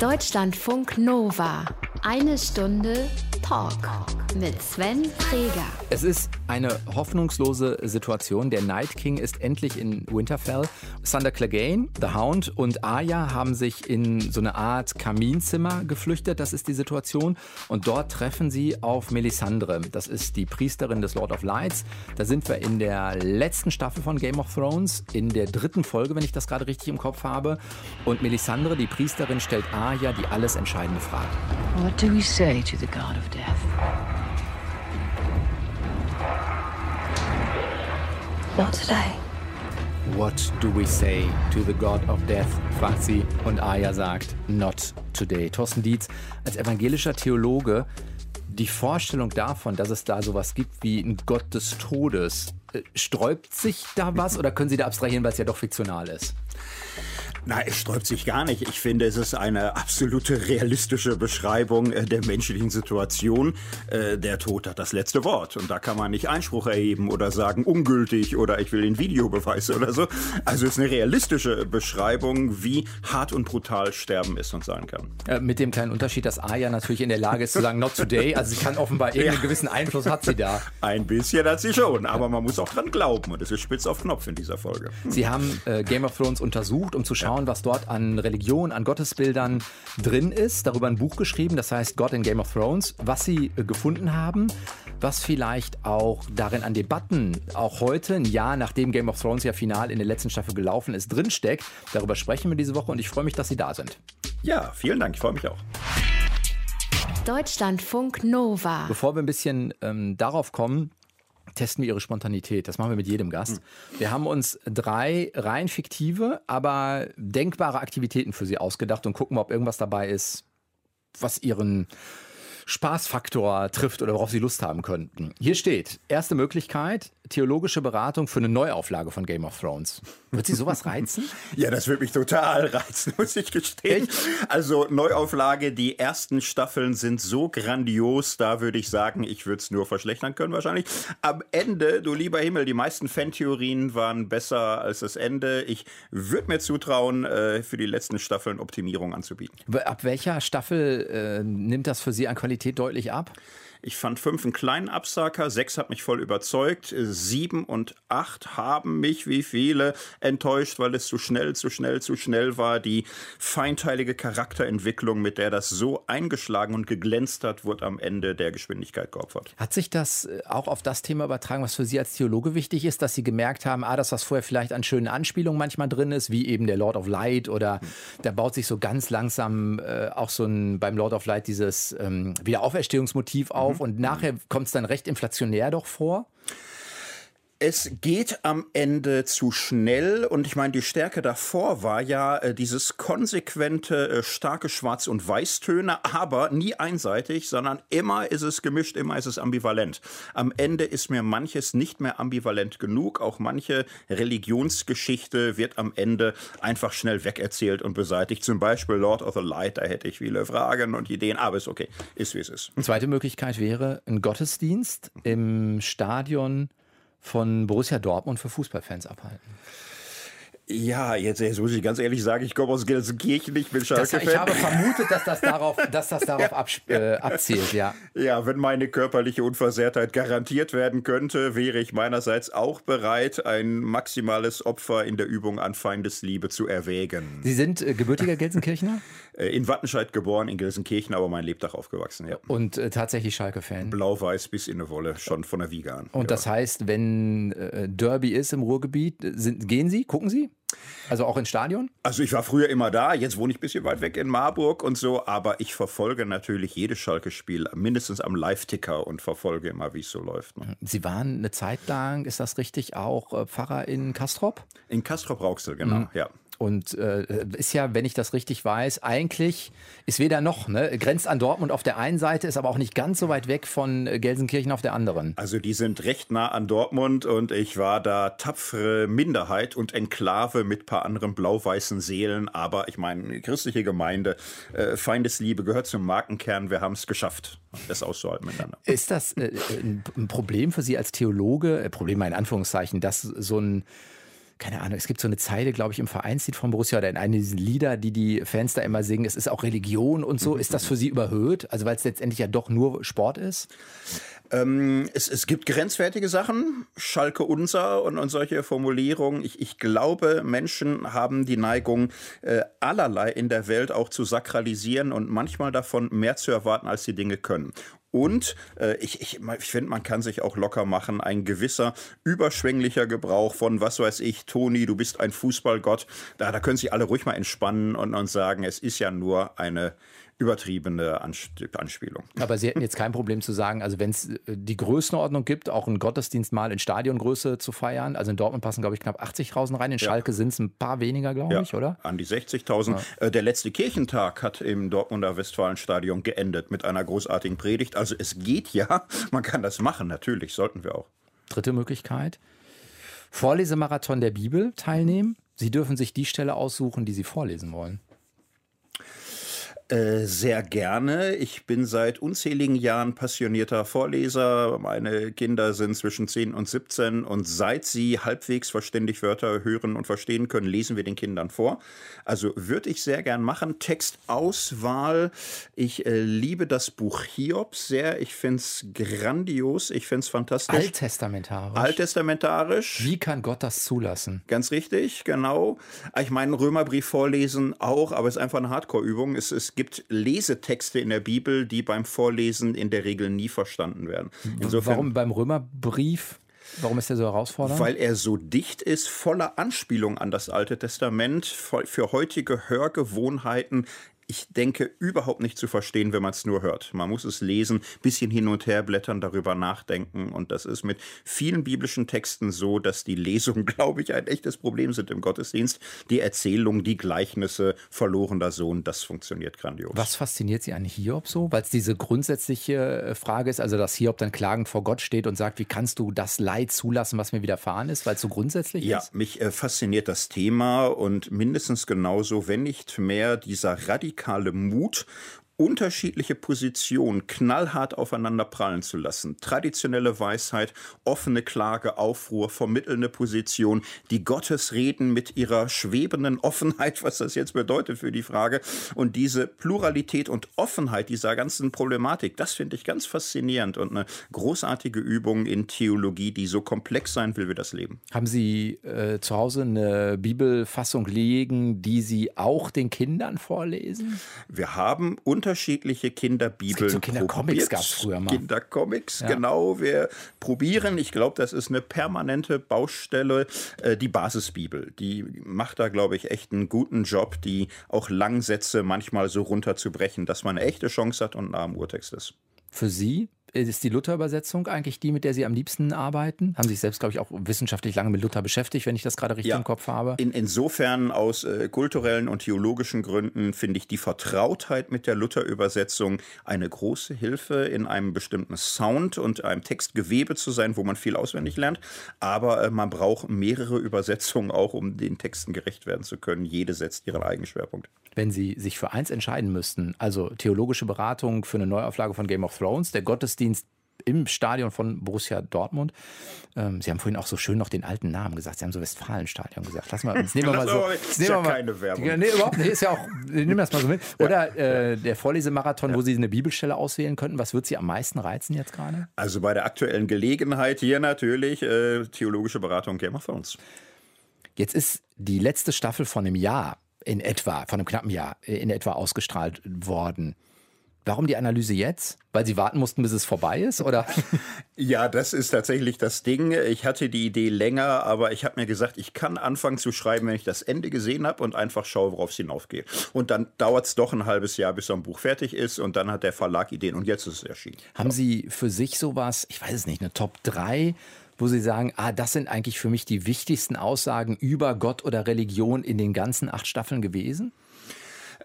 Deutschlandfunk Nova. Eine Stunde Talk mit Sven Freger. Es ist eine hoffnungslose Situation. Der Night King ist endlich in Winterfell. Sander Clegane, The Hound und Arya haben sich in so eine Art Kaminzimmer geflüchtet. Das ist die Situation. Und dort treffen sie auf Melisandre. Das ist die Priesterin des Lord of Lights. Da sind wir in der letzten Staffel von Game of Thrones, in der dritten Folge, wenn ich das gerade richtig im Kopf habe. Und Melisandre, die Priesterin, stellt Arya die alles entscheidende Frage. What do we say to the god of death? Not today. What do we say to the God of Death? fragt sie und Aya sagt, not today. Thorsten Dietz, als evangelischer Theologe, die Vorstellung davon, dass es da sowas gibt wie ein Gott des Todes, äh, sträubt sich da was oder können Sie da abstrahieren, weil es ja doch fiktional ist? Na, es sträubt sich gar nicht. Ich finde, es ist eine absolute realistische Beschreibung äh, der menschlichen Situation. Äh, der Tod hat das letzte Wort. Und da kann man nicht Einspruch erheben oder sagen, ungültig oder ich will den Videobeweis oder so. Also es ist eine realistische Beschreibung, wie hart und brutal Sterben ist und sein kann. Äh, mit dem kleinen Unterschied, dass Aya natürlich in der Lage ist zu sagen, not today. Also sie kann offenbar irgendeinen ja. gewissen Einfluss hat sie da. Ein bisschen hat sie schon, aber man muss auch dran glauben. Und es ist spitz auf Knopf in dieser Folge. Sie haben äh, Game of Thrones untersucht, um zu schauen, schauen, was dort an Religion, an Gottesbildern drin ist. Darüber ein Buch geschrieben, das heißt God in Game of Thrones, was sie äh, gefunden haben, was vielleicht auch darin an Debatten, auch heute, ein Jahr nachdem Game of Thrones ja final in der letzten Staffel gelaufen ist, drinsteckt. Darüber sprechen wir diese Woche und ich freue mich, dass Sie da sind. Ja, vielen Dank, ich freue mich auch. Deutschlandfunk Nova. Bevor wir ein bisschen ähm, darauf kommen, testen wir ihre Spontanität. Das machen wir mit jedem Gast. Wir haben uns drei rein fiktive, aber denkbare Aktivitäten für sie ausgedacht und gucken, ob irgendwas dabei ist, was ihren Spaßfaktor trifft oder worauf Sie Lust haben könnten. Hier steht, erste Möglichkeit, theologische Beratung für eine Neuauflage von Game of Thrones. Wird Sie sowas reizen? ja, das wird mich total reizen, muss ich gestehen. Echt? Also Neuauflage, die ersten Staffeln sind so grandios, da würde ich sagen, ich würde es nur verschlechtern können wahrscheinlich. Am Ende, du lieber Himmel, die meisten Fantheorien waren besser als das Ende. Ich würde mir zutrauen, äh, für die letzten Staffeln Optimierung anzubieten. Ab welcher Staffel äh, nimmt das für Sie an Qualität deutlich ab? Ich fand fünf einen kleinen Absacker, sechs hat mich voll überzeugt, sieben und acht haben mich, wie viele, enttäuscht, weil es zu schnell, zu schnell, zu schnell war. Die feinteilige Charakterentwicklung, mit der das so eingeschlagen und geglänzt hat, wurde am Ende der Geschwindigkeit geopfert. Hat sich das äh, auch auf das Thema übertragen, was für Sie als Theologe wichtig ist, dass Sie gemerkt haben, ah, das, was vorher vielleicht an schönen Anspielungen manchmal drin ist, wie eben der Lord of Light oder hm. da baut sich so ganz langsam äh, auch so ein beim Lord of Light dieses ähm, Wiederauferstehungsmotiv auf. Mhm auf und nachher kommt es dann recht inflationär doch vor? Es geht am Ende zu schnell und ich meine, die Stärke davor war ja äh, dieses konsequente, äh, starke Schwarz- und Weißtöne, aber nie einseitig, sondern immer ist es gemischt, immer ist es ambivalent. Am Ende ist mir manches nicht mehr ambivalent genug, auch manche Religionsgeschichte wird am Ende einfach schnell wegerzählt und beseitigt. Zum Beispiel Lord of the Light, da hätte ich viele Fragen und Ideen, aber ist okay, ist wie es ist. Eine zweite Möglichkeit wäre ein Gottesdienst im Stadion von Borussia Dortmund für Fußballfans abhalten? Ja, jetzt, jetzt, muss ich ganz ehrlich sagen, ich komme aus Gelsenkirchen, ich bin Schalke-Fan. Ich habe vermutet, dass das darauf, dass das darauf ja, äh, abzielt, ja. Ja, wenn meine körperliche Unversehrtheit garantiert werden könnte, wäre ich meinerseits auch bereit, ein maximales Opfer in der Übung an Feindesliebe zu erwägen. Sie sind äh, gebürtiger Gelsenkirchner? Äh, in Wattenscheid geboren, in Gelsenkirchen, aber mein Lebtag aufgewachsen, ja. Und äh, tatsächlich Schalke-Fan? Blau-Weiß bis in eine Wolle, schon von der Wiege an. Und ja. das heißt, wenn äh, Derby ist im Ruhrgebiet, sind, gehen Sie, gucken Sie? Also auch ins Stadion? Also ich war früher immer da, jetzt wohne ich ein bisschen weit weg in Marburg und so, aber ich verfolge natürlich jedes Schalke-Spiel mindestens am Live-Ticker und verfolge immer, wie es so läuft. Ne? Sie waren eine Zeit lang, ist das richtig, auch äh, Pfarrer in Kastrop? In Kastrop-Rauxel, genau, mhm. ja. Und äh, ist ja, wenn ich das richtig weiß, eigentlich ist weder noch, ne? Grenzt an Dortmund auf der einen Seite, ist aber auch nicht ganz so weit weg von äh, Gelsenkirchen auf der anderen. Also die sind recht nah an Dortmund und ich war da tapfere Minderheit und Enklave mit paar anderen blau-weißen Seelen. Aber ich meine, christliche Gemeinde, äh, Feindesliebe gehört zum Markenkern. Wir haben es geschafft, das auszuhalten miteinander. Ist das äh, ein Problem für Sie als Theologe, äh, Problem in Anführungszeichen, dass so ein keine Ahnung, es gibt so eine Zeile, glaube ich, im Vereinslied von Borussia oder in einem dieser Lieder, die die Fans da immer singen, es ist auch Religion und so. Ist das für Sie überhöht? Also weil es letztendlich ja doch nur Sport ist? Ähm, es, es gibt grenzwertige Sachen, Schalke unser und, und solche Formulierungen. Ich, ich glaube, Menschen haben die Neigung, äh, allerlei in der Welt auch zu sakralisieren und manchmal davon mehr zu erwarten, als die Dinge können. Und äh, ich, ich, ich finde, man kann sich auch locker machen. Ein gewisser überschwänglicher Gebrauch von, was weiß ich, Toni, du bist ein Fußballgott. Da, da können sich alle ruhig mal entspannen und, und sagen, es ist ja nur eine übertriebene Anspielung. Aber Sie hätten jetzt kein Problem zu sagen, also wenn es äh, die Größenordnung gibt, auch einen Gottesdienst mal in Stadiongröße zu feiern. Also in Dortmund passen, glaube ich, knapp 80.000 rein. In Schalke ja. sind es ein paar weniger, glaube ja, ich, oder? An die 60.000. Ja. Äh, der letzte Kirchentag hat im Dortmunder Westfalenstadion geendet mit einer großartigen Predigt. Also es geht ja, man kann das machen, natürlich, sollten wir auch. Dritte Möglichkeit. Vorlesemarathon der Bibel teilnehmen. Sie dürfen sich die Stelle aussuchen, die Sie vorlesen wollen. Äh, sehr gerne. Ich bin seit unzähligen Jahren passionierter Vorleser. Meine Kinder sind zwischen 10 und 17 und seit sie halbwegs verständig Wörter hören und verstehen können, lesen wir den Kindern vor. Also würde ich sehr gern machen. Textauswahl. Ich äh, liebe das Buch Hiob sehr. Ich finde es grandios. Ich finde es fantastisch. Alttestamentarisch. Alttestamentarisch. Wie kann Gott das zulassen? Ganz richtig, genau. Ich meine, Römerbrief vorlesen auch, aber es ist einfach eine Hardcore-Übung. Es ist gibt Lesetexte in der Bibel, die beim Vorlesen in der Regel nie verstanden werden. Insofern, Warum beim Römerbrief? Warum ist der so herausfordernd? Weil er so dicht ist, voller Anspielung an das Alte Testament, für heutige Hörgewohnheiten ich denke, überhaupt nicht zu verstehen, wenn man es nur hört. Man muss es lesen, bisschen hin und her blättern, darüber nachdenken. Und das ist mit vielen biblischen Texten so, dass die Lesungen, glaube ich, ein echtes Problem sind im Gottesdienst. Die Erzählung, die Gleichnisse, verlorener Sohn, das funktioniert grandios. Was fasziniert Sie an Hiob so? Weil es diese grundsätzliche äh, Frage ist, also dass Hiob dann klagend vor Gott steht und sagt, wie kannst du das Leid zulassen, was mir widerfahren ist, weil es so grundsätzlich ja, ist? Ja, mich äh, fasziniert das Thema und mindestens genauso, wenn nicht mehr, dieser radikale radikale Mut unterschiedliche Positionen knallhart aufeinander prallen zu lassen. Traditionelle Weisheit, offene Klage, Aufruhr, vermittelnde Position, die Gottesreden mit ihrer schwebenden Offenheit, was das jetzt bedeutet für die Frage, und diese Pluralität und Offenheit dieser ganzen Problematik, das finde ich ganz faszinierend und eine großartige Übung in Theologie, die so komplex sein will wie das Leben. Haben Sie äh, zu Hause eine Bibelfassung liegen, die Sie auch den Kindern vorlesen? Wir haben unter unterschiedliche Kinderbibeln. So Kindercomics gab es früher mal. Kindercomics, ja. genau. Wir probieren, ich glaube, das ist eine permanente Baustelle, äh, die Basisbibel. Die macht da, glaube ich, echt einen guten Job, die auch Langsätze manchmal so runterzubrechen, dass man eine echte Chance hat und nah am Urtext ist. Für Sie ist die Luther-Übersetzung eigentlich die, mit der Sie am liebsten arbeiten? Haben sich selbst, glaube ich, auch wissenschaftlich lange mit Luther beschäftigt, wenn ich das gerade richtig ja, im Kopf habe? In, insofern aus äh, kulturellen und theologischen Gründen finde ich die Vertrautheit mit der Luther-Übersetzung eine große Hilfe, in einem bestimmten Sound und einem Textgewebe zu sein, wo man viel auswendig lernt. Aber äh, man braucht mehrere Übersetzungen auch, um den Texten gerecht werden zu können. Jede setzt ihren eigenen Schwerpunkt wenn Sie sich für eins entscheiden müssten, also theologische Beratung für eine Neuauflage von Game of Thrones, der Gottesdienst im Stadion von Borussia Dortmund. Ähm, Sie haben vorhin auch so schön noch den alten Namen gesagt. Sie haben so Westfalenstadion gesagt. Lass mal, nehmen wir mal so. Nehmen wir mal, keine Werbung. Nee, überhaupt nicht. Ist ja auch, nehmen wir das mal so mit. Oder äh, der Vorlesemarathon, ja. wo Sie eine Bibelstelle auswählen könnten. Was wird Sie am meisten reizen jetzt gerade? Also bei der aktuellen Gelegenheit hier natürlich äh, theologische Beratung Game of Thrones. Jetzt ist die letzte Staffel von einem Jahr in etwa, von einem knappen Jahr, in etwa ausgestrahlt worden. Warum die Analyse jetzt? Weil Sie warten mussten, bis es vorbei ist, oder? Ja, das ist tatsächlich das Ding. Ich hatte die Idee länger, aber ich habe mir gesagt, ich kann anfangen zu schreiben, wenn ich das Ende gesehen habe und einfach schaue, worauf es hinaufgeht. Und dann dauert es doch ein halbes Jahr, bis so ein Buch fertig ist und dann hat der Verlag Ideen und jetzt ist es erschienen. Haben Sie für sich sowas, ich weiß es nicht, eine Top 3 wo Sie sagen, ah, das sind eigentlich für mich die wichtigsten Aussagen über Gott oder Religion in den ganzen acht Staffeln gewesen?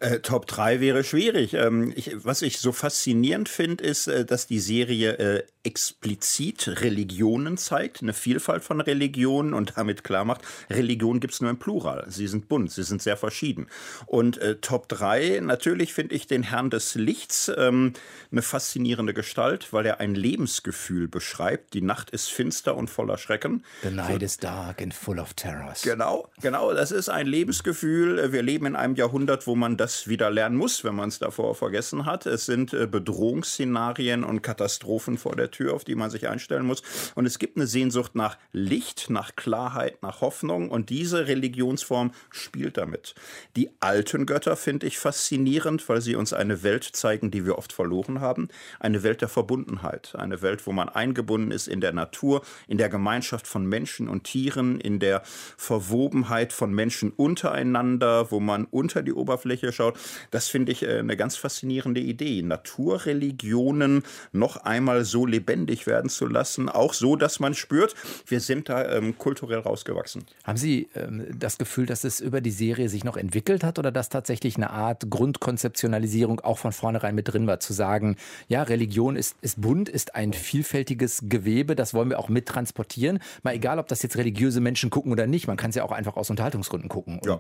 Äh, Top 3 wäre schwierig. Ähm, ich, was ich so faszinierend finde, ist, äh, dass die Serie äh, explizit Religionen zeigt, eine Vielfalt von Religionen und damit klar macht, Religion gibt es nur im Plural. Sie sind bunt, sie sind sehr verschieden. Und äh, Top 3, natürlich finde ich den Herrn des Lichts ähm, eine faszinierende Gestalt, weil er ein Lebensgefühl beschreibt. Die Nacht ist finster und voller Schrecken. The night is dark and full of terrors. Genau, genau, das ist ein Lebensgefühl. Wir leben in einem Jahrhundert, wo man das wieder lernen muss, wenn man es davor vergessen hat. Es sind äh, Bedrohungsszenarien und Katastrophen vor der Tür, auf die man sich einstellen muss. Und es gibt eine Sehnsucht nach Licht, nach Klarheit, nach Hoffnung. Und diese Religionsform spielt damit. Die alten Götter finde ich faszinierend, weil sie uns eine Welt zeigen, die wir oft verloren haben. Eine Welt der Verbundenheit. Eine Welt, wo man eingebunden ist in der Natur, in der Gemeinschaft von Menschen und Tieren, in der Verwobenheit von Menschen untereinander, wo man unter die Oberfläche schaut. Das finde ich äh, eine ganz faszinierende Idee. Naturreligionen noch einmal so lebendig werden zu lassen, auch so, dass man spürt, wir sind da ähm, kulturell rausgewachsen. Haben Sie ähm, das Gefühl, dass es über die Serie sich noch entwickelt hat oder dass tatsächlich eine Art Grundkonzeptionalisierung auch von vornherein mit drin war, zu sagen, ja, Religion ist, ist bunt, ist ein vielfältiges Gewebe, das wollen wir auch mittransportieren. Mal egal, ob das jetzt religiöse Menschen gucken oder nicht, man kann es ja auch einfach aus Unterhaltungsgründen gucken. Ja.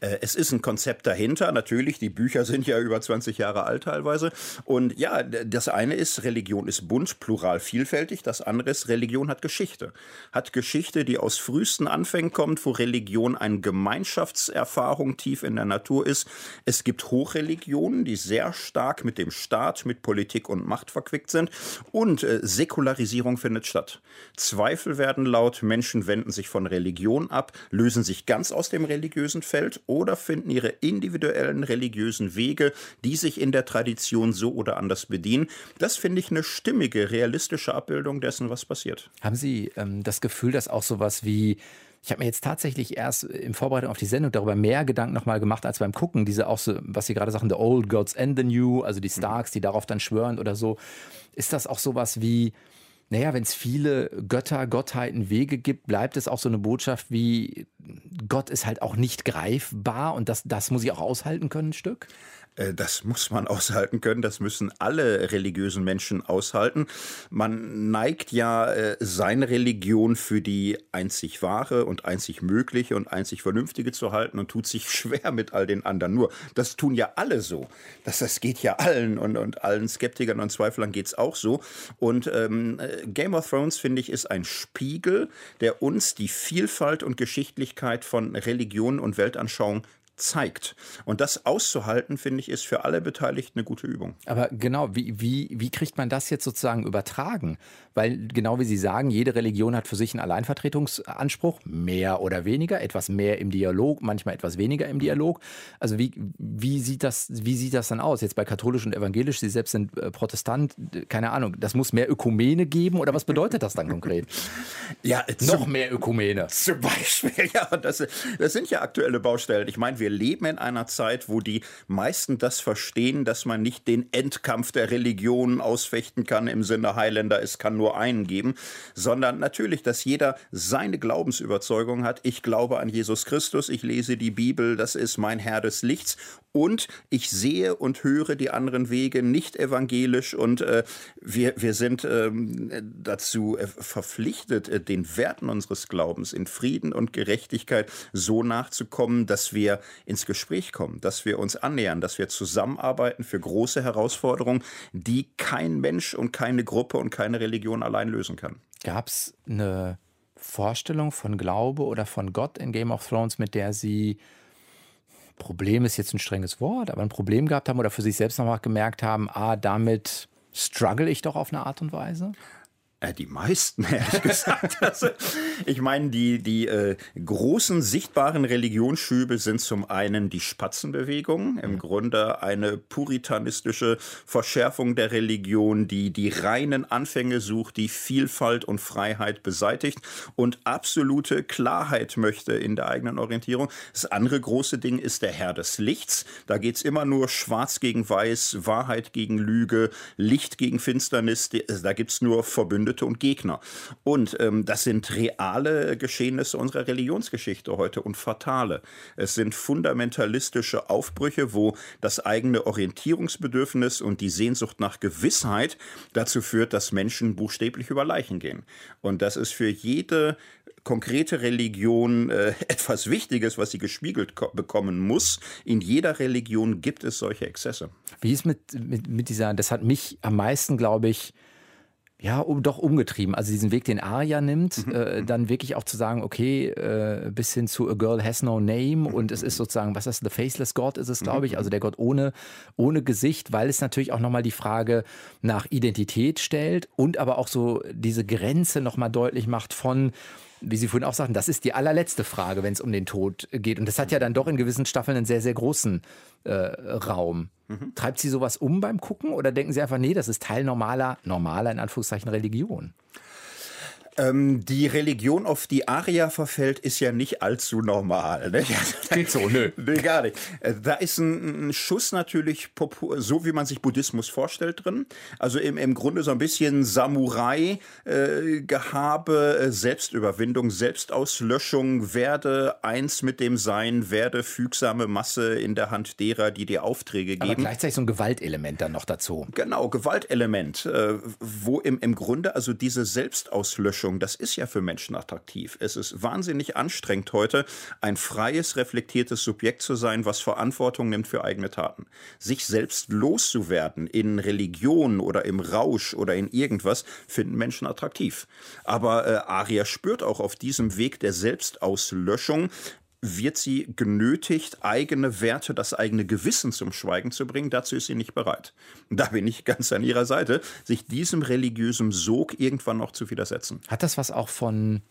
Äh, es ist ein Konzept dahinter. Natürlich, die Bücher sind ja über 20 Jahre alt teilweise. Und ja, das eine ist, Religion ist bunt, plural, vielfältig. Das andere ist, Religion hat Geschichte. Hat Geschichte, die aus frühesten Anfängen kommt, wo Religion eine Gemeinschaftserfahrung tief in der Natur ist. Es gibt Hochreligionen, die sehr stark mit dem Staat, mit Politik und Macht verquickt sind. Und äh, Säkularisierung findet statt. Zweifel werden laut, Menschen wenden sich von Religion ab, lösen sich ganz aus dem religiösen Feld Welt oder finden ihre individuellen religiösen Wege, die sich in der Tradition so oder anders bedienen. Das finde ich eine stimmige, realistische Abbildung dessen, was passiert. Haben Sie ähm, das Gefühl, dass auch sowas wie ich habe mir jetzt tatsächlich erst im Vorbereitung auf die Sendung darüber mehr Gedanken nochmal gemacht als beim Gucken. Diese auch so, was Sie gerade sagen, the old gods and the new, also die Starks, die darauf dann schwören oder so. Ist das auch sowas wie, naja, wenn es viele Götter, Gottheiten, Wege gibt, bleibt es auch so eine Botschaft wie Gott ist halt auch nicht greifbar und das, das muss ich auch aushalten können, ein Stück? Äh, das muss man aushalten können, das müssen alle religiösen Menschen aushalten. Man neigt ja äh, seine Religion für die einzig wahre und einzig mögliche und einzig vernünftige zu halten und tut sich schwer mit all den anderen. Nur, das tun ja alle so. Das, das geht ja allen und, und allen Skeptikern und Zweiflern geht es auch so. Und ähm, äh, Game of Thrones, finde ich, ist ein Spiegel, der uns die Vielfalt und Geschichtlichkeit von Religion und Weltanschauung zeigt. Und das auszuhalten, finde ich, ist für alle Beteiligten eine gute Übung. Aber genau, wie, wie, wie kriegt man das jetzt sozusagen übertragen? Weil genau wie Sie sagen, jede Religion hat für sich einen Alleinvertretungsanspruch, mehr oder weniger, etwas mehr im Dialog, manchmal etwas weniger im Dialog. Also wie, wie, sieht, das, wie sieht das dann aus? Jetzt bei katholisch und evangelisch, Sie selbst sind äh, Protestant, keine Ahnung, das muss mehr Ökumene geben oder was bedeutet das dann konkret? ja, noch mehr Ökumene. Zum Beispiel, ja, das, das sind ja aktuelle Baustellen. Ich meine, wir leben in einer Zeit, wo die meisten das verstehen, dass man nicht den Endkampf der Religionen ausfechten kann im Sinne Highlander, es kann nur einen geben, sondern natürlich, dass jeder seine Glaubensüberzeugung hat. Ich glaube an Jesus Christus, ich lese die Bibel, das ist mein Herr des Lichts und ich sehe und höre die anderen Wege nicht evangelisch und äh, wir, wir sind ähm, dazu äh, verpflichtet, äh, den Werten unseres Glaubens in Frieden und Gerechtigkeit so nachzukommen, dass wir ins Gespräch kommen, dass wir uns annähern, dass wir zusammenarbeiten für große Herausforderungen, die kein Mensch und keine Gruppe und keine Religion allein lösen kann. Gab es eine Vorstellung von Glaube oder von Gott in Game of Thrones, mit der Sie Problem ist jetzt ein strenges Wort, aber ein Problem gehabt haben oder für sich selbst nochmal gemerkt haben, ah, damit struggle ich doch auf eine Art und Weise? Äh, die meisten, ehrlich gesagt. Also, ich meine, die, die äh, großen sichtbaren Religionsschübe sind zum einen die Spatzenbewegung, im mhm. Grunde eine puritanistische Verschärfung der Religion, die die reinen Anfänge sucht, die Vielfalt und Freiheit beseitigt und absolute Klarheit möchte in der eigenen Orientierung. Das andere große Ding ist der Herr des Lichts. Da geht es immer nur schwarz gegen weiß, Wahrheit gegen Lüge, Licht gegen Finsternis. Da gibt es nur Verbündete Verbündete und Gegner. Und ähm, das sind reale Geschehnisse unserer Religionsgeschichte heute und fatale. Es sind fundamentalistische Aufbrüche, wo das eigene Orientierungsbedürfnis und die Sehnsucht nach Gewissheit dazu führt, dass Menschen buchstäblich über Leichen gehen. Und das ist für jede konkrete Religion äh, etwas Wichtiges, was sie gespiegelt bekommen muss. In jeder Religion gibt es solche Exzesse. Wie ist mit, mit, mit dieser, das hat mich am meisten, glaube ich, ja, um, doch umgetrieben. Also diesen Weg, den Arya nimmt, mhm. äh, dann wirklich auch zu sagen, okay, äh, bis hin zu A Girl Has No Name und es ist sozusagen, was ist The Faceless God ist es, glaube ich, also der Gott ohne, ohne Gesicht, weil es natürlich auch nochmal die Frage nach Identität stellt und aber auch so diese Grenze nochmal deutlich macht von, wie Sie vorhin auch sagten, das ist die allerletzte Frage, wenn es um den Tod geht. Und das hat ja dann doch in gewissen Staffeln einen sehr, sehr großen äh, Raum. Mhm. Treibt Sie sowas um beim Gucken oder denken Sie einfach, nee, das ist Teil normaler, normaler in Anführungszeichen Religion? Ähm, die Religion, auf die Aria verfällt, ist ja nicht allzu normal. Ne? Geht so, nö. nee, gar nicht. Äh, da ist ein, Schuss natürlich so, wie man sich Buddhismus vorstellt drin. Also im, im Grunde so ein bisschen Samurai-Gehabe, äh, Selbstüberwindung, Selbstauslöschung, werde eins mit dem Sein, werde fügsame Masse in der Hand derer, die dir Aufträge geben. Aber gleichzeitig so ein Gewaltelement dann noch dazu. Genau, Gewaltelement, äh, wo im, im Grunde also diese Selbstauslöschung Mischung, das ist ja für Menschen attraktiv. Es ist wahnsinnig anstrengend heute, ein freies, reflektiertes Subjekt zu sein, was Verantwortung nimmt für eigene Taten. Sich selbst loszuwerden in Religion oder im Rausch oder in irgendwas, finden Menschen attraktiv. Aber äh, Aria spürt auch auf diesem Weg der Selbstauslöschung, wird sie genötigt, eigene Werte, das eigene Gewissen zum Schweigen zu bringen. Dazu ist sie nicht bereit. Da bin ich ganz an ihrer Seite, sich diesem religiösen Sog irgendwann noch zu widersetzen. Hat das was auch von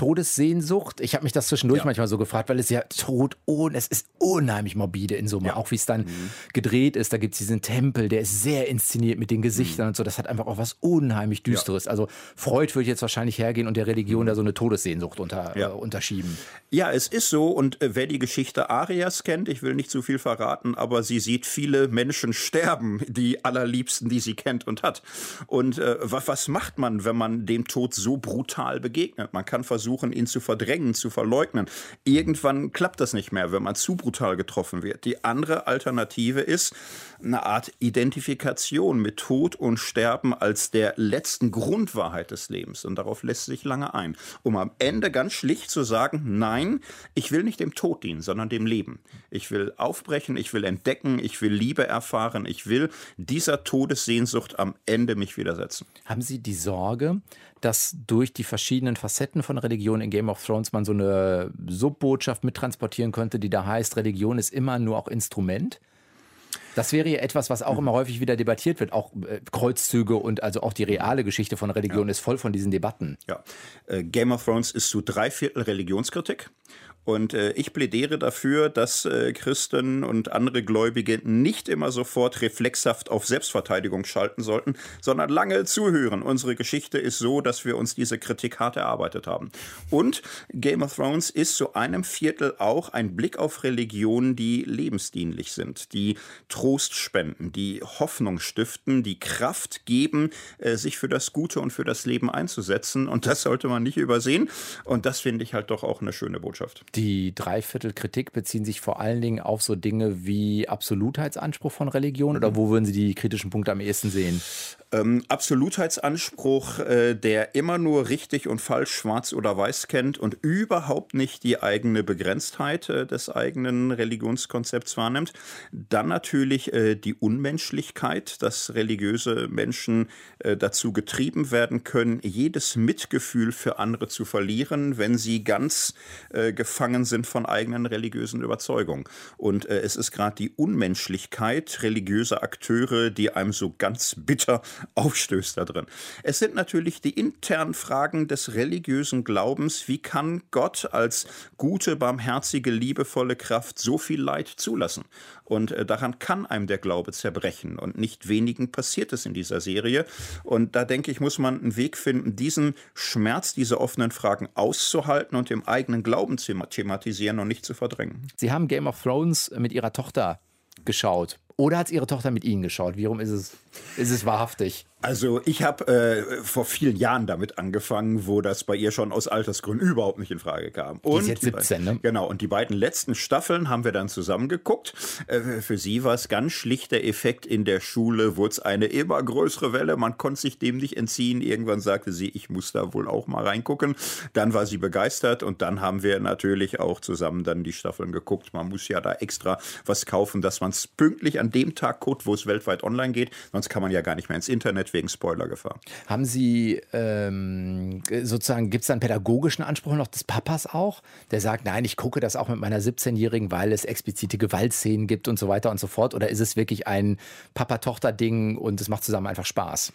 Todessehnsucht. Ich habe mich das zwischendurch ja. manchmal so gefragt, weil es ja tot und es ist unheimlich morbide in Summe. Ja. Auch wie es dann mhm. gedreht ist. Da gibt es diesen Tempel, der ist sehr inszeniert mit den Gesichtern mhm. und so. Das hat einfach auch was unheimlich Düsteres. Ja. Also Freud würde jetzt wahrscheinlich hergehen und der Religion mhm. da so eine Todessehnsucht unter, äh, unterschieben. Ja, es ist so. Und äh, wer die Geschichte Arias kennt, ich will nicht zu viel verraten, aber sie sieht viele Menschen sterben, die allerliebsten, die sie kennt und hat. Und äh, was macht man, wenn man dem Tod so brutal begegnet? Man kann versuchen, versuchen, ihn zu verdrängen, zu verleugnen. Irgendwann klappt das nicht mehr, wenn man zu brutal getroffen wird. Die andere Alternative ist eine Art Identifikation mit Tod und Sterben als der letzten Grundwahrheit des Lebens. Und darauf lässt sich lange ein, um am Ende ganz schlicht zu sagen, nein, ich will nicht dem Tod dienen, sondern dem Leben. Ich will aufbrechen, ich will entdecken, ich will Liebe erfahren, ich will dieser Todessehnsucht am Ende mich widersetzen. Haben Sie die Sorge, dass durch die verschiedenen Facetten von Religion in Game of Thrones man so eine Subbotschaft mittransportieren könnte, die da heißt, Religion ist immer nur auch Instrument? Das wäre ja etwas, was auch immer häufig wieder debattiert wird. Auch äh, Kreuzzüge und also auch die reale Geschichte von Religion ja. ist voll von diesen Debatten. Ja. Äh, Game of Thrones ist zu drei Viertel Religionskritik. Und äh, ich plädiere dafür, dass äh, Christen und andere Gläubige nicht immer sofort reflexhaft auf Selbstverteidigung schalten sollten, sondern lange zuhören. Unsere Geschichte ist so, dass wir uns diese Kritik hart erarbeitet haben. Und Game of Thrones ist zu einem Viertel auch ein Blick auf Religionen, die lebensdienlich sind, die Trost spenden, die Hoffnung stiften, die Kraft geben, äh, sich für das Gute und für das Leben einzusetzen. Und das sollte man nicht übersehen. Und das finde ich halt doch auch eine schöne Botschaft. Die Dreiviertel-Kritik beziehen sich vor allen Dingen auf so Dinge wie Absolutheitsanspruch von Religion oder wo würden Sie die kritischen Punkte am ehesten sehen? Ähm, Absolutheitsanspruch, äh, der immer nur richtig und falsch, schwarz oder weiß kennt und überhaupt nicht die eigene Begrenztheit äh, des eigenen Religionskonzepts wahrnimmt. Dann natürlich äh, die Unmenschlichkeit, dass religiöse Menschen äh, dazu getrieben werden können, jedes Mitgefühl für andere zu verlieren, wenn sie ganz äh, gefangen sind von eigenen religiösen Überzeugungen. Und äh, es ist gerade die Unmenschlichkeit religiöser Akteure, die einem so ganz bitter aufstößt da drin. Es sind natürlich die internen Fragen des religiösen Glaubens. Wie kann Gott als gute, barmherzige, liebevolle Kraft so viel Leid zulassen? Und äh, daran kann einem der Glaube zerbrechen. Und nicht wenigen passiert es in dieser Serie. Und da denke ich, muss man einen Weg finden, diesen Schmerz, diese offenen Fragen auszuhalten und im eigenen Glauben zu thematisieren und nicht zu verdrängen. Sie haben Game of Thrones mit Ihrer Tochter geschaut. Oder hat Ihre Tochter mit Ihnen geschaut? Wie rum ist es, ist es wahrhaftig? Also ich habe äh, vor vielen Jahren damit angefangen, wo das bei ihr schon aus Altersgründen überhaupt nicht in Frage kam. Und die ist jetzt 17, ne? Genau, und die beiden letzten Staffeln haben wir dann zusammen geguckt. Äh, für sie war es ganz schlicht der Effekt in der Schule, wurde es eine immer größere Welle, man konnte sich dem nicht entziehen. Irgendwann sagte sie, ich muss da wohl auch mal reingucken. Dann war sie begeistert und dann haben wir natürlich auch zusammen dann die Staffeln geguckt. Man muss ja da extra was kaufen, dass man es pünktlich an dem Tag guckt, wo es weltweit online geht. Sonst kann man ja gar nicht mehr ins Internet wegen Spoilergefahr. Haben Sie ähm, sozusagen, gibt es da einen pädagogischen Anspruch noch des Papas auch, der sagt, nein, ich gucke das auch mit meiner 17-Jährigen, weil es explizite Gewaltszenen gibt und so weiter und so fort? Oder ist es wirklich ein Papa-Tochter-Ding und es macht zusammen einfach Spaß?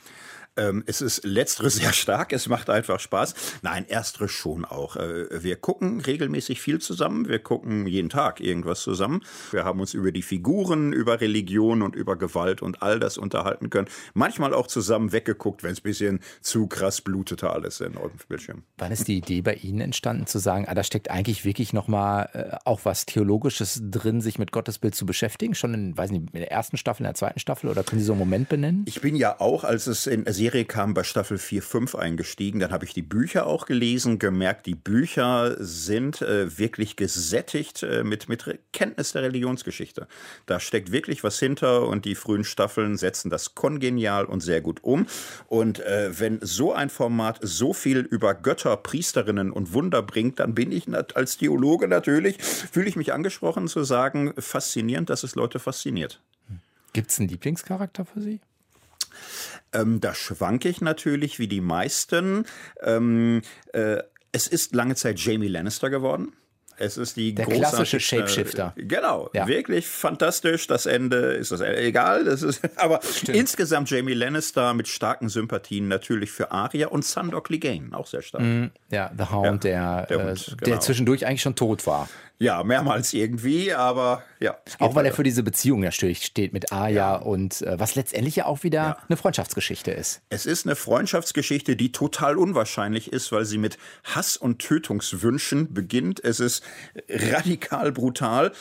Ähm, es ist letztere sehr stark, es macht einfach Spaß. Nein, erstere schon auch. Äh, wir gucken regelmäßig viel zusammen, wir gucken jeden Tag irgendwas zusammen. Wir haben uns über die Figuren, über Religion und über Gewalt und all das unterhalten können. Manchmal auch zusammen weggeguckt, wenn es ein bisschen zu krass blutete alles in eurem Bildschirm. Wann ist die Idee bei Ihnen entstanden, zu sagen, ah, da steckt eigentlich wirklich nochmal äh, auch was Theologisches drin, sich mit Gottesbild zu beschäftigen? Schon in, weiß nicht, in der ersten Staffel, in der zweiten Staffel oder können Sie so einen Moment benennen? Ich bin ja auch, als es in Sie Serie kam bei Staffel 4, 5 eingestiegen. Dann habe ich die Bücher auch gelesen, gemerkt, die Bücher sind äh, wirklich gesättigt äh, mit, mit Kenntnis der Religionsgeschichte. Da steckt wirklich was hinter und die frühen Staffeln setzen das kongenial und sehr gut um. Und äh, wenn so ein Format so viel über Götter, Priesterinnen und Wunder bringt, dann bin ich als Theologe natürlich, fühle ich mich angesprochen zu sagen, faszinierend, dass es Leute fasziniert. Gibt es einen Lieblingscharakter für Sie? Ähm, da schwanke ich natürlich wie die meisten. Ähm, äh, es ist lange Zeit Jamie Lannister geworden. Es ist die Der klassische Shapeshifter. Äh, genau, ja. wirklich fantastisch. Das Ende ist das egal. Das ist, aber Stimmt. insgesamt Jamie Lannister mit starken Sympathien natürlich für Arya und Sandor Clegane, auch sehr stark. Mm, ja, The Hound, ja, der, der, Hund, äh, genau. der zwischendurch eigentlich schon tot war. Ja, mehrmals irgendwie, aber ja. Auch weil weiter. er für diese Beziehung natürlich steht mit Aya ja. und äh, was letztendlich ja auch wieder ja. eine Freundschaftsgeschichte ist. Es ist eine Freundschaftsgeschichte, die total unwahrscheinlich ist, weil sie mit Hass und Tötungswünschen beginnt. Es ist radikal brutal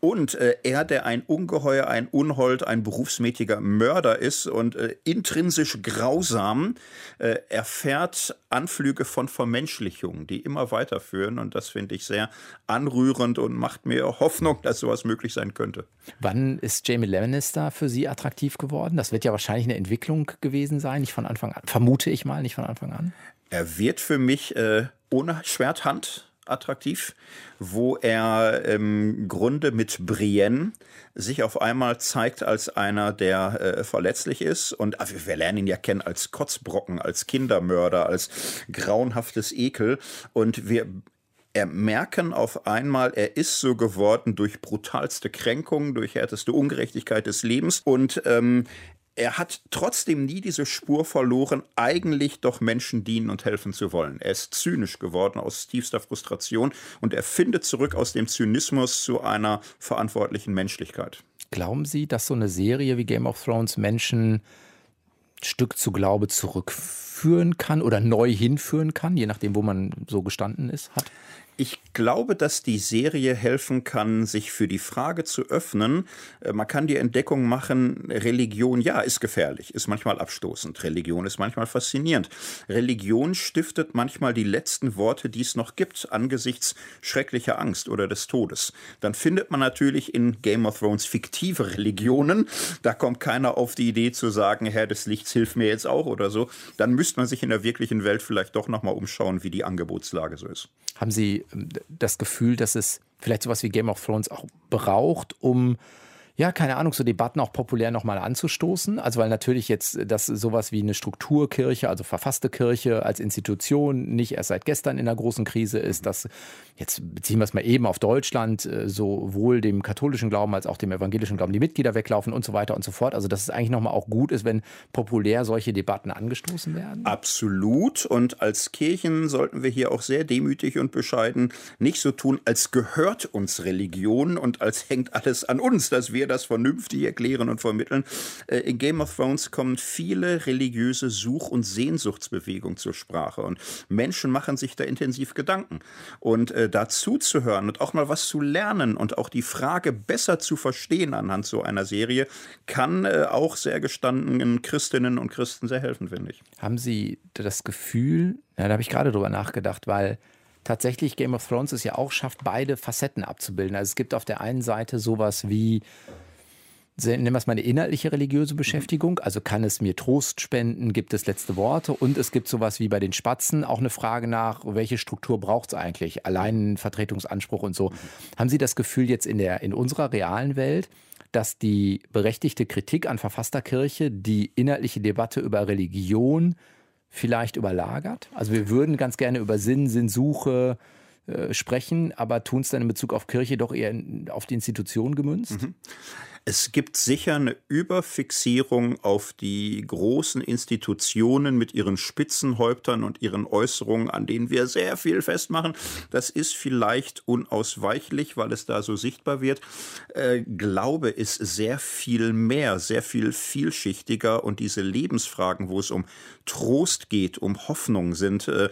und äh, er, der ein Ungeheuer, ein Unhold, ein berufsmäßiger Mörder ist und äh, intrinsisch grausam, äh, erfährt Anflüge von Vermenschlichung, die immer weiterführen und das finde ich sehr anrührend und macht mir Hoffnung, dass sowas möglich sein könnte. Wann ist Jamie Lannister für Sie attraktiv geworden? Das wird ja wahrscheinlich eine Entwicklung gewesen sein, nicht von Anfang an. Vermute ich mal, nicht von Anfang an. Er wird für mich äh, ohne Schwerthand attraktiv, wo er im Grunde mit Brienne sich auf einmal zeigt als einer, der äh, verletzlich ist. Und äh, wir lernen ihn ja kennen als Kotzbrocken, als Kindermörder, als grauenhaftes Ekel. Und wir er merken auf einmal, er ist so geworden durch brutalste Kränkungen, durch härteste Ungerechtigkeit des Lebens und ähm, er hat trotzdem nie diese Spur verloren, eigentlich doch Menschen dienen und helfen zu wollen. Er ist zynisch geworden aus tiefster Frustration und er findet zurück aus dem Zynismus zu einer verantwortlichen Menschlichkeit. Glauben Sie, dass so eine Serie wie Game of Thrones Menschen Stück zu Glaube zurückführen kann oder neu hinführen kann, je nachdem, wo man so gestanden ist, hat? Ich glaube, dass die Serie helfen kann, sich für die Frage zu öffnen. Äh, man kann die Entdeckung machen, Religion, ja, ist gefährlich, ist manchmal abstoßend. Religion ist manchmal faszinierend. Religion stiftet manchmal die letzten Worte, die es noch gibt, angesichts schrecklicher Angst oder des Todes. Dann findet man natürlich in Game of Thrones fiktive Religionen. Da kommt keiner auf die Idee zu sagen, Herr des Lichts, hilf mir jetzt auch oder so. Dann müsste man sich in der wirklichen Welt vielleicht doch nochmal umschauen, wie die Angebotslage so ist. Haben Sie das Gefühl, dass es vielleicht sowas wie Game of Thrones auch braucht, um ja, keine Ahnung, so Debatten auch populär nochmal anzustoßen. Also weil natürlich jetzt das sowas wie eine Strukturkirche, also verfasste Kirche als Institution nicht erst seit gestern in der großen Krise ist, dass jetzt beziehen wir es mal eben auf Deutschland, äh, sowohl dem katholischen Glauben als auch dem evangelischen Glauben die Mitglieder weglaufen und so weiter und so fort. Also dass es eigentlich nochmal auch gut ist, wenn populär solche Debatten angestoßen werden. Absolut. Und als Kirchen sollten wir hier auch sehr demütig und bescheiden nicht so tun, als gehört uns Religion und als hängt alles an uns, dass wir mir das vernünftig erklären und vermitteln. Äh, in Game of Thrones kommen viele religiöse Such- und Sehnsuchtsbewegungen zur Sprache und Menschen machen sich da intensiv Gedanken. Und äh, dazu zu hören und auch mal was zu lernen und auch die Frage besser zu verstehen anhand so einer Serie, kann äh, auch sehr gestandenen Christinnen und Christen sehr helfen, finde ich. Haben Sie das Gefühl, ja, da habe ich gerade drüber nachgedacht, weil tatsächlich Game of Thrones es ja auch schafft, beide Facetten abzubilden. Also es gibt auf der einen Seite sowas wie nennen wir es mal eine inhaltliche religiöse Beschäftigung. Also kann es mir Trost spenden, gibt es letzte Worte und es gibt sowas wie bei den Spatzen auch eine Frage nach, welche Struktur braucht es eigentlich? Allein Vertretungsanspruch und so. Haben Sie das Gefühl jetzt in, der, in unserer realen Welt, dass die berechtigte Kritik an verfasster Kirche die inhaltliche Debatte über Religion vielleicht überlagert? Also wir würden ganz gerne über Sinn, Sinnsuche äh, sprechen, aber tun es dann in Bezug auf Kirche doch eher auf die Institution gemünzt? Mhm. Es gibt sicher eine Überfixierung auf die großen Institutionen mit ihren Spitzenhäuptern und ihren Äußerungen, an denen wir sehr viel festmachen. Das ist vielleicht unausweichlich, weil es da so sichtbar wird. Äh, Glaube ist sehr viel mehr, sehr viel vielschichtiger und diese Lebensfragen, wo es um Trost geht, um Hoffnung sind, äh,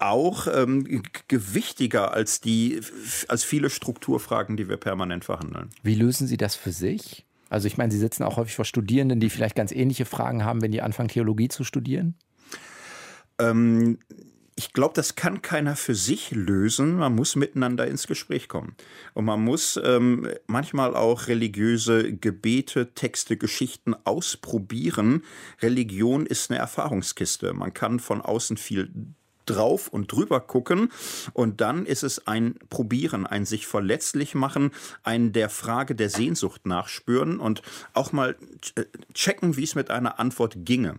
auch ähm, gewichtiger als die als viele Strukturfragen, die wir permanent verhandeln. Wie lösen Sie das für sich? Also ich meine, Sie sitzen auch häufig vor Studierenden, die vielleicht ganz ähnliche Fragen haben, wenn die anfangen, Theologie zu studieren. Ähm, ich glaube, das kann keiner für sich lösen. Man muss miteinander ins Gespräch kommen. Und man muss ähm, manchmal auch religiöse Gebete, Texte, Geschichten ausprobieren. Religion ist eine Erfahrungskiste. Man kann von außen viel drauf und drüber gucken. Und dann ist es ein Probieren, ein sich verletzlich machen, ein der Frage der Sehnsucht nachspüren und auch mal äh, checken, wie es mit einer Antwort ginge.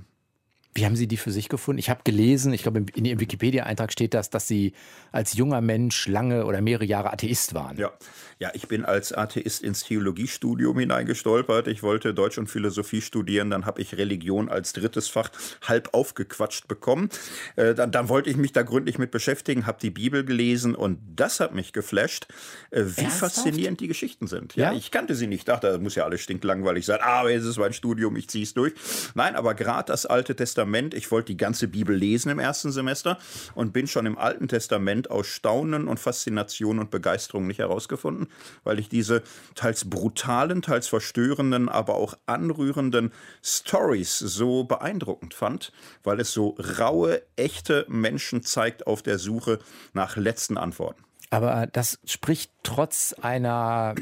Wie haben Sie die für sich gefunden? Ich habe gelesen, ich glaube, in Ihrem Wikipedia-Eintrag steht das, dass Sie als junger Mensch lange oder mehrere Jahre Atheist waren. Ja, ja ich bin als Atheist ins Theologiestudium hineingestolpert. Ich wollte Deutsch und Philosophie studieren. Dann habe ich Religion als drittes Fach halb aufgequatscht bekommen. Äh, dann, dann, wollte ich mich da gründlich mit beschäftigen, habe die Bibel gelesen und das hat mich geflasht, äh, wie Ernsthaft? faszinierend die Geschichten sind. Ja, ja, ich kannte sie nicht. dachte, das muss ja alles stinklangweilig sein. Aber jetzt ist mein Studium, ich ziehe es durch. Nein, aber gerade das Alte Testament Testament. Ich wollte die ganze Bibel lesen im ersten Semester und bin schon im Alten Testament aus Staunen und Faszination und Begeisterung nicht herausgefunden, weil ich diese teils brutalen, teils verstörenden, aber auch anrührenden Stories so beeindruckend fand, weil es so raue, echte Menschen zeigt auf der Suche nach letzten Antworten. Aber das spricht trotz einer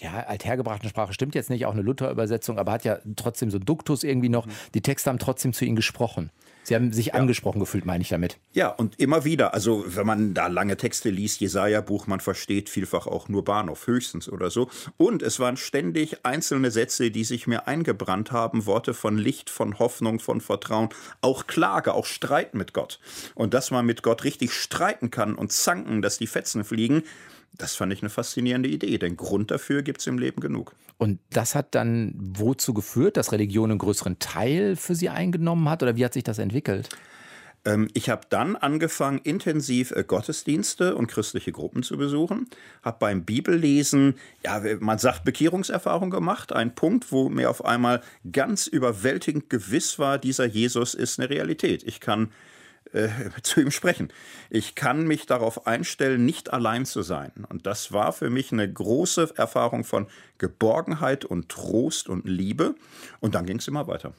ja, althergebrachten Sprache, stimmt jetzt nicht, auch eine Luther-Übersetzung, aber hat ja trotzdem so Duktus irgendwie noch. Mhm. Die Texte haben trotzdem zu ihnen gesprochen. Sie haben sich ja. angesprochen gefühlt, meine ich damit. Ja, und immer wieder. Also, wenn man da lange Texte liest, Jesaja-Buch, man versteht vielfach auch nur Bahnhof, höchstens oder so. Und es waren ständig einzelne Sätze, die sich mir eingebrannt haben. Worte von Licht, von Hoffnung, von Vertrauen, auch Klage, auch Streit mit Gott. Und dass man mit Gott richtig streiten kann und zanken, dass die Fetzen fliegen, das fand ich eine faszinierende Idee, denn Grund dafür gibt es im Leben genug. Und das hat dann wozu geführt, dass Religion einen größeren Teil für Sie eingenommen hat oder wie hat sich das entwickelt? Ähm, ich habe dann angefangen, intensiv äh, Gottesdienste und christliche Gruppen zu besuchen. Habe beim Bibellesen, ja, man sagt, Bekehrungserfahrung gemacht. Ein Punkt, wo mir auf einmal ganz überwältigend gewiss war, dieser Jesus ist eine Realität. Ich kann äh, zu ihm sprechen. Ich kann mich darauf einstellen, nicht allein zu sein. Und das war für mich eine große Erfahrung von Geborgenheit und Trost und Liebe. Und dann ging es immer weiter.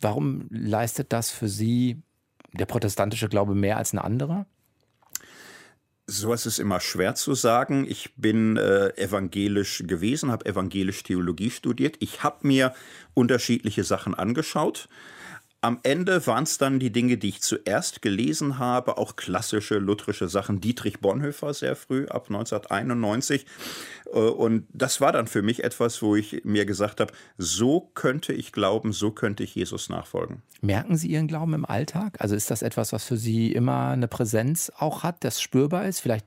Warum leistet das für Sie der protestantische Glaube mehr als ein anderer? So ist es immer schwer zu sagen. Ich bin äh, evangelisch gewesen, habe evangelisch Theologie studiert. Ich habe mir unterschiedliche Sachen angeschaut. Am Ende waren es dann die Dinge, die ich zuerst gelesen habe, auch klassische lutherische Sachen. Dietrich Bonhoeffer sehr früh, ab 1991. Äh, und das war dann für mich etwas, wo ich mir gesagt habe, so könnte ich glauben, so könnte ich Jesus nachfolgen. Merken Sie Ihren Glauben im Alltag? Also ist das etwas, was für Sie immer eine Präsenz auch hat, das spürbar ist? Vielleicht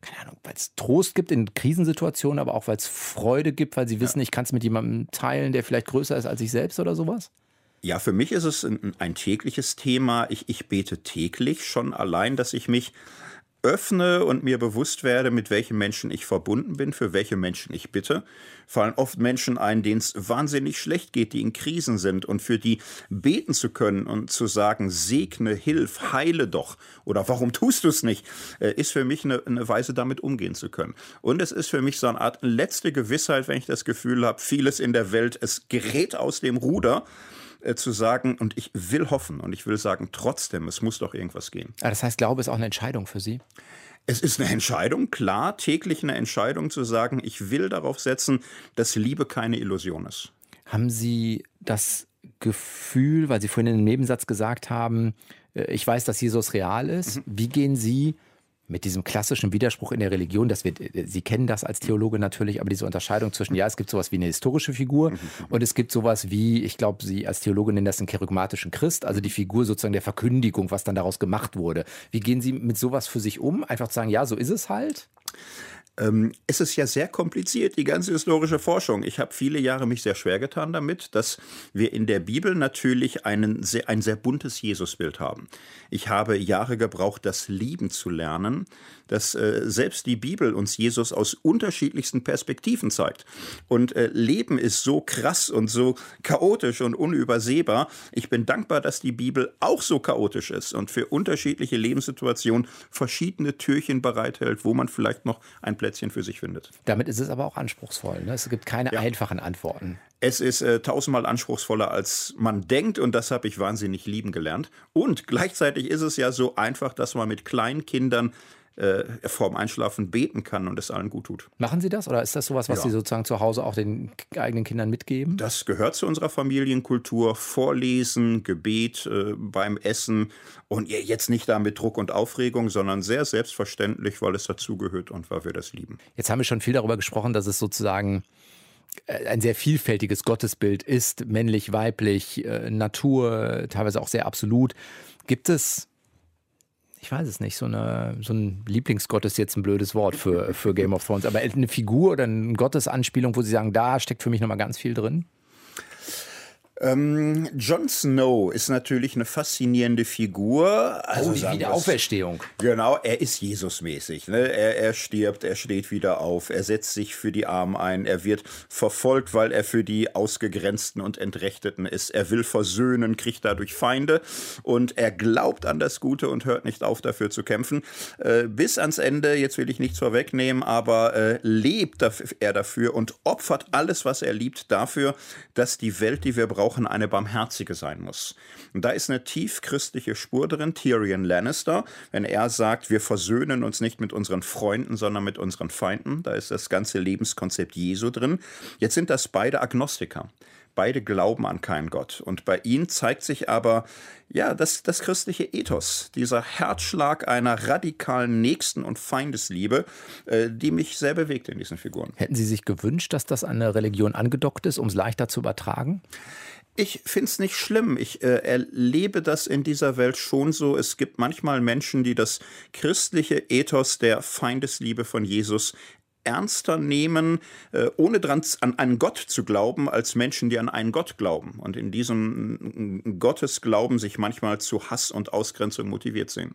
keine Ahnung, weil es Trost gibt in Krisensituationen, aber auch weil es Freude gibt, weil sie wissen, ja. ich kann es mit jemandem teilen, der vielleicht größer ist als ich selbst oder sowas? Ja, für mich ist es ein, ein tägliches Thema. Ich, ich bete täglich schon allein, dass ich mich öffne und mir bewusst werde, mit welchen Menschen ich verbunden bin, für welche Menschen ich bitte, fallen oft Menschen ein, denen es wahnsinnig schlecht geht, die in Krisen sind und für die beten zu können und zu sagen, segne, hilf, heile doch oder warum tust du es nicht, äh, ist für mich eine, eine Weise, damit umgehen zu können. Und es ist für mich so eine Art letzte Gewissheit, wenn ich das Gefühl habe, vieles in der Welt, es gerät aus dem Ruder äh, zu sagen, und ich will hoffen und ich will sagen, trotzdem, es muss doch irgendwas gehen. Ah, das heißt, Glaube ist auch eine Entscheidung für Sie? Es ist eine Entscheidung, klar, täglich eine Entscheidung zu sagen, ich will darauf setzen, dass Liebe keine Illusion ist. Haben Sie das Gefühl, weil Sie vorhin in einem Nebensatz gesagt haben, äh, ich weiß, dass Jesus real ist. Mhm. Wie gehen Sie mit diesem klassischen Widerspruch in der Religion, das wird, Sie kennen das als Theologe natürlich, aber diese Unterscheidung zwischen, ja, es gibt sowas wie eine historische Figur und es gibt sowas wie, ich glaube, Sie als Theologe nennen das einen charismatischen Christ, also die Figur sozusagen der Verkündigung, was dann daraus gemacht wurde. Wie gehen Sie mit sowas für sich um? Einfach zu sagen, ja, so ist es halt? Ähm, es ist ja sehr kompliziert, die ganze historische Forschung. Ich habe viele Jahre mich sehr schwer getan damit, dass wir in der Bibel natürlich einen sehr, ein sehr buntes Jesusbild haben. Ich habe Jahre gebraucht, das Lieben zu lernen, dass äh, selbst die Bibel uns Jesus aus unterschiedlichsten Perspektiven zeigt. Und äh, Leben ist so krass und so chaotisch und unübersehbar. Ich bin dankbar, dass die Bibel auch so chaotisch ist und für unterschiedliche Lebenssituationen verschiedene Türchen bereithält, wo man vielleicht noch ein Plätzchen für sich findet. Damit ist es aber auch anspruchsvoll. Ne? Es gibt keine ja. einfachen Antworten. Es ist äh, tausendmal anspruchsvoller, als man denkt und das habe ich wahnsinnig lieben gelernt. Und gleichzeitig ist es ja so einfach, dass man mit kleinen Kindern äh, vorm Einschlafen beten kann und es allen gut tut. Machen Sie das oder ist das sowas, was ja. Sie sozusagen zu Hause auch den eigenen Kindern mitgeben? Das gehört zu unserer Familienkultur. Vorlesen, Gebet äh, beim Essen und jetzt nicht da mit Druck und Aufregung, sondern sehr selbstverständlich, weil es dazugehört und weil wir das lieben. Jetzt haben wir schon viel darüber gesprochen, dass es sozusagen äh, ein sehr vielfältiges Gottesbild ist, männlich, weiblich, äh, Natur, teilweise auch sehr absolut. Gibt es, ich weiß es nicht, so, eine, so ein Lieblingsgott ist jetzt ein blödes Wort für, für Game of Thrones, aber eine Figur oder eine Gottesanspielung, wo Sie sagen, da steckt für mich nochmal ganz viel drin? Ähm, Jon Snow ist natürlich eine faszinierende Figur. Also oh, die Wiederauferstehung. Genau, er ist Jesusmäßig. Ne? Er, er stirbt, er steht wieder auf, er setzt sich für die Armen ein, er wird verfolgt, weil er für die Ausgegrenzten und Entrechteten ist. Er will versöhnen, kriegt dadurch Feinde und er glaubt an das Gute und hört nicht auf, dafür zu kämpfen. Äh, bis ans Ende, jetzt will ich nichts vorwegnehmen, aber äh, lebt er dafür und opfert alles, was er liebt, dafür, dass die Welt, die wir brauchen, auch eine barmherzige sein muss. Und da ist eine tief christliche Spur drin, Tyrion Lannister, wenn er sagt, wir versöhnen uns nicht mit unseren Freunden, sondern mit unseren Feinden. Da ist das ganze Lebenskonzept Jesu drin. Jetzt sind das beide Agnostiker. Beide glauben an keinen Gott. Und bei ihnen zeigt sich aber, ja, das, das christliche Ethos, dieser Herzschlag einer radikalen Nächsten- und Feindesliebe, äh, die mich sehr bewegt in diesen Figuren. Hätten Sie sich gewünscht, dass das an eine Religion angedockt ist, um es leichter zu übertragen? Ich finde es nicht schlimm. Ich äh, erlebe das in dieser Welt schon so. Es gibt manchmal Menschen, die das christliche Ethos der Feindesliebe von Jesus ernster nehmen, äh, ohne dran an einen Gott zu glauben, als Menschen, die an einen Gott glauben und in diesem Gottesglauben sich manchmal zu Hass und Ausgrenzung motiviert sehen.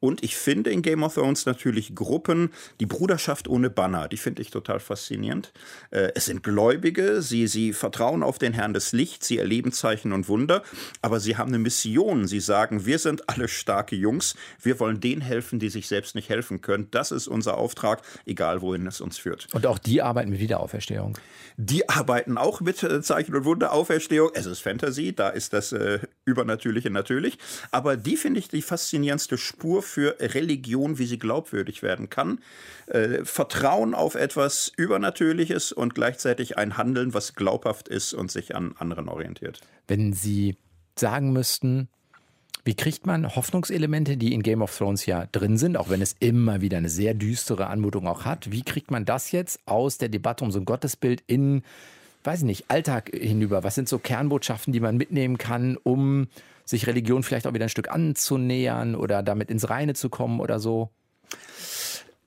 Und ich finde in Game of Thrones natürlich Gruppen, die Bruderschaft ohne Banner, die finde ich total faszinierend. Äh, es sind Gläubige, sie, sie vertrauen auf den Herrn des Lichts, sie erleben Zeichen und Wunder, aber sie haben eine Mission. Sie sagen, wir sind alle starke Jungs, wir wollen denen helfen, die sich selbst nicht helfen können. Das ist unser Auftrag, egal wohin es uns führt. Und auch die arbeiten mit Wiederauferstehung. Die arbeiten auch mit äh, Zeichen und Wunder, Auferstehung. Es ist Fantasy, da ist das äh, Übernatürliche natürlich. Aber die finde ich die faszinierendste Spur für Religion, wie sie glaubwürdig werden kann. Äh, Vertrauen auf etwas Übernatürliches und gleichzeitig ein Handeln, was glaubhaft ist und sich an anderen orientiert. Wenn Sie sagen müssten, wie kriegt man Hoffnungselemente, die in Game of Thrones ja drin sind, auch wenn es immer wieder eine sehr düstere Anmutung auch hat? Wie kriegt man das jetzt aus der Debatte um so ein Gottesbild in, weiß ich nicht, Alltag hinüber? Was sind so Kernbotschaften, die man mitnehmen kann, um sich Religion vielleicht auch wieder ein Stück anzunähern oder damit ins Reine zu kommen oder so?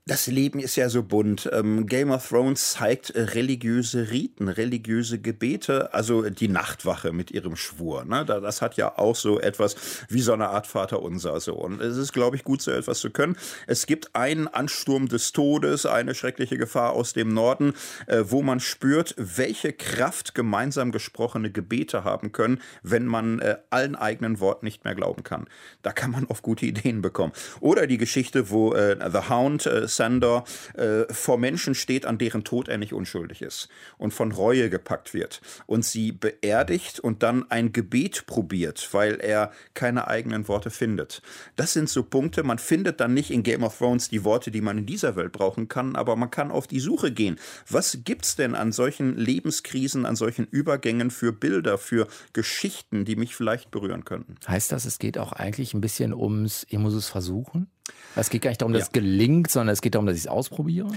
Das Leben ist ja so bunt. Ähm, Game of Thrones zeigt äh, religiöse Riten, religiöse Gebete, also die Nachtwache mit ihrem Schwur. Ne? Das hat ja auch so etwas wie so eine Art Vaterunser. So. Und es ist, glaube ich, gut, so etwas zu können. Es gibt einen Ansturm des Todes, eine schreckliche Gefahr aus dem Norden, äh, wo man spürt, welche Kraft gemeinsam gesprochene Gebete haben können, wenn man äh, allen eigenen Worten nicht mehr glauben kann. Da kann man auf gute Ideen bekommen. Oder die Geschichte, wo The Hound Sander äh, vor Menschen steht, an deren Tod er nicht unschuldig ist und von Reue gepackt wird und sie beerdigt und dann ein Gebet probiert, weil er keine eigenen Worte findet. Das sind so Punkte, man findet dann nicht in Game of Thrones die Worte, die man in dieser Welt brauchen kann, aber man kann auf die Suche gehen. Was gibt's denn an solchen Lebenskrisen, an solchen Übergängen für Bilder, für Geschichten, die mich vielleicht berühren könnten? Heißt das, es geht auch eigentlich ein bisschen ums, ich muss es versuchen? Es geht gar nicht darum, dass ja. es gelingt, sondern es geht darum, dass ich es ausprobiere.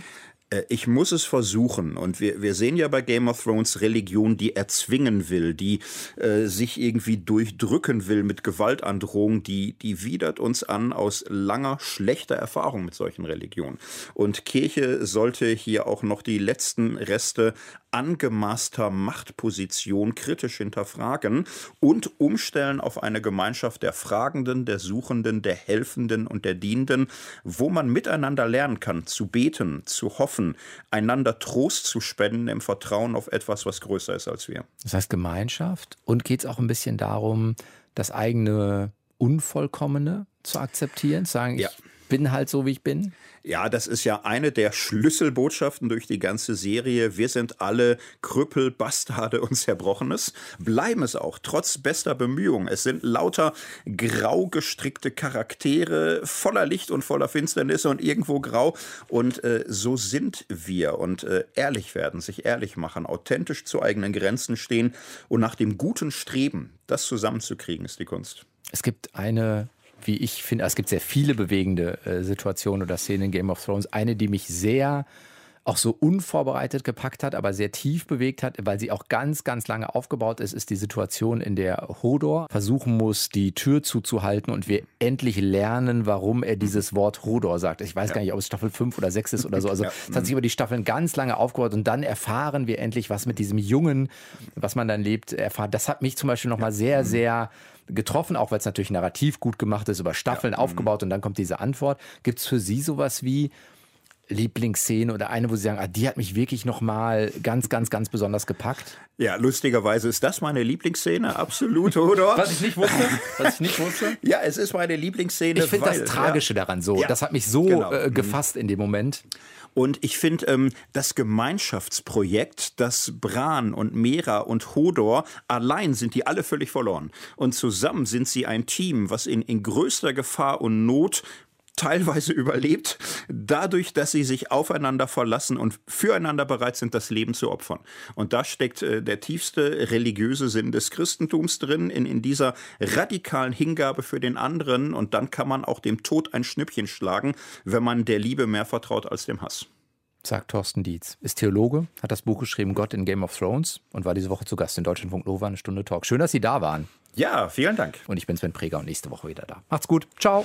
Äh, ich muss es versuchen. Und wir, wir sehen ja bei Game of Thrones Religion, die erzwingen will, die äh, sich irgendwie durchdrücken will mit Gewaltandrohung, die, die widert uns an aus langer, schlechter Erfahrung mit solchen Religionen. Und Kirche sollte hier auch noch die letzten Reste angemaßter Machtposition kritisch hinterfragen und umstellen auf eine Gemeinschaft der Fragenden, der Suchenden, der Helfenden und der Dienenden, wo man miteinander lernen kann, zu beten, zu hoffen, einander Trost zu spenden im Vertrauen auf etwas, was größer ist als wir. Das heißt Gemeinschaft und geht es auch ein bisschen darum, das eigene Unvollkommene zu akzeptieren, zu sagen, ja. ich bin halt so, wie ich bin? Ja, das ist ja eine der Schlüsselbotschaften durch die ganze Serie. Wir sind alle Krüppel, Bastarde und Zerbrochenes. Bleiben es auch, trotz bester Bemühungen. Es sind lauter grau gestrickte Charaktere, voller Licht und voller Finsternis und irgendwo grau. Und äh, so sind wir. Und äh, ehrlich werden, sich ehrlich machen, authentisch zu eigenen Grenzen stehen und nach dem Guten streben, das zusammenzukriegen, ist die Kunst. Es gibt eine wie ich finde, es gibt sehr viele bewegende äh, Situationen oder Szenen in Game of Thrones. Eine, die mich sehr auch so unvorbereitet gepackt hat, aber sehr tief bewegt hat, weil sie auch ganz, ganz lange aufgebaut ist, ist die Situation, in der Hodor versuchen muss, die Tür zuzuhalten und wir endlich lernen, warum er dieses Wort Hodor sagt. Ich weiß ja. gar nicht, ob es Staffel 5 oder 6 ist oder so. Also es ja. hat sich über die Staffeln ganz lange aufgebaut und dann erfahren wir endlich, was mit diesem Jungen, was man dann lebt, erfahren. Das hat mich zum Beispiel nochmal sehr, mhm. sehr getroffen, auch weil es natürlich narrativ gut gemacht ist, über Staffeln ja. aufgebaut und dann kommt diese Antwort. Gibt es für Sie sowas wie Lieblingsszene oder eine, wo Sie sagen, ah, die hat mich wirklich nochmal ganz, ganz, ganz besonders gepackt? Ja, lustigerweise ist das meine Lieblingsszene, absolut, oder? Was ich nicht wusste. Was ich nicht wusste. ja, es ist meine Lieblingsszene. Ich finde das Tragische ja. daran so. Ja, das hat mich so genau. äh, gefasst in dem Moment. Und ich finde, ähm, das Gemeinschaftsprojekt, das Bran und Mera und Hodor, allein sind die alle völlig verloren. Und zusammen sind sie ein Team, was in, in größter Gefahr und Not teilweise überlebt, dadurch, dass sie sich aufeinander verlassen und füreinander bereit sind, das Leben zu opfern. Und da steckt äh, der tiefste religiöse Sinn des Christentums drin, in, in dieser radikalen Hingabe für den anderen. Und dann kann man auch dem Tod ein Schnippchen schlagen, wenn man der Liebe mehr vertraut als dem Hass sagt Thorsten Dietz. Ist Theologe, hat das Buch geschrieben Gott in Game of Thrones und war diese Woche zu Gast in Deutschlandfunk Nova, eine Stunde Talk. Schön, dass Sie da waren. Ja, vielen Dank. Und ich bin Sven Preger und nächste Woche wieder da. Macht's gut. Ciao.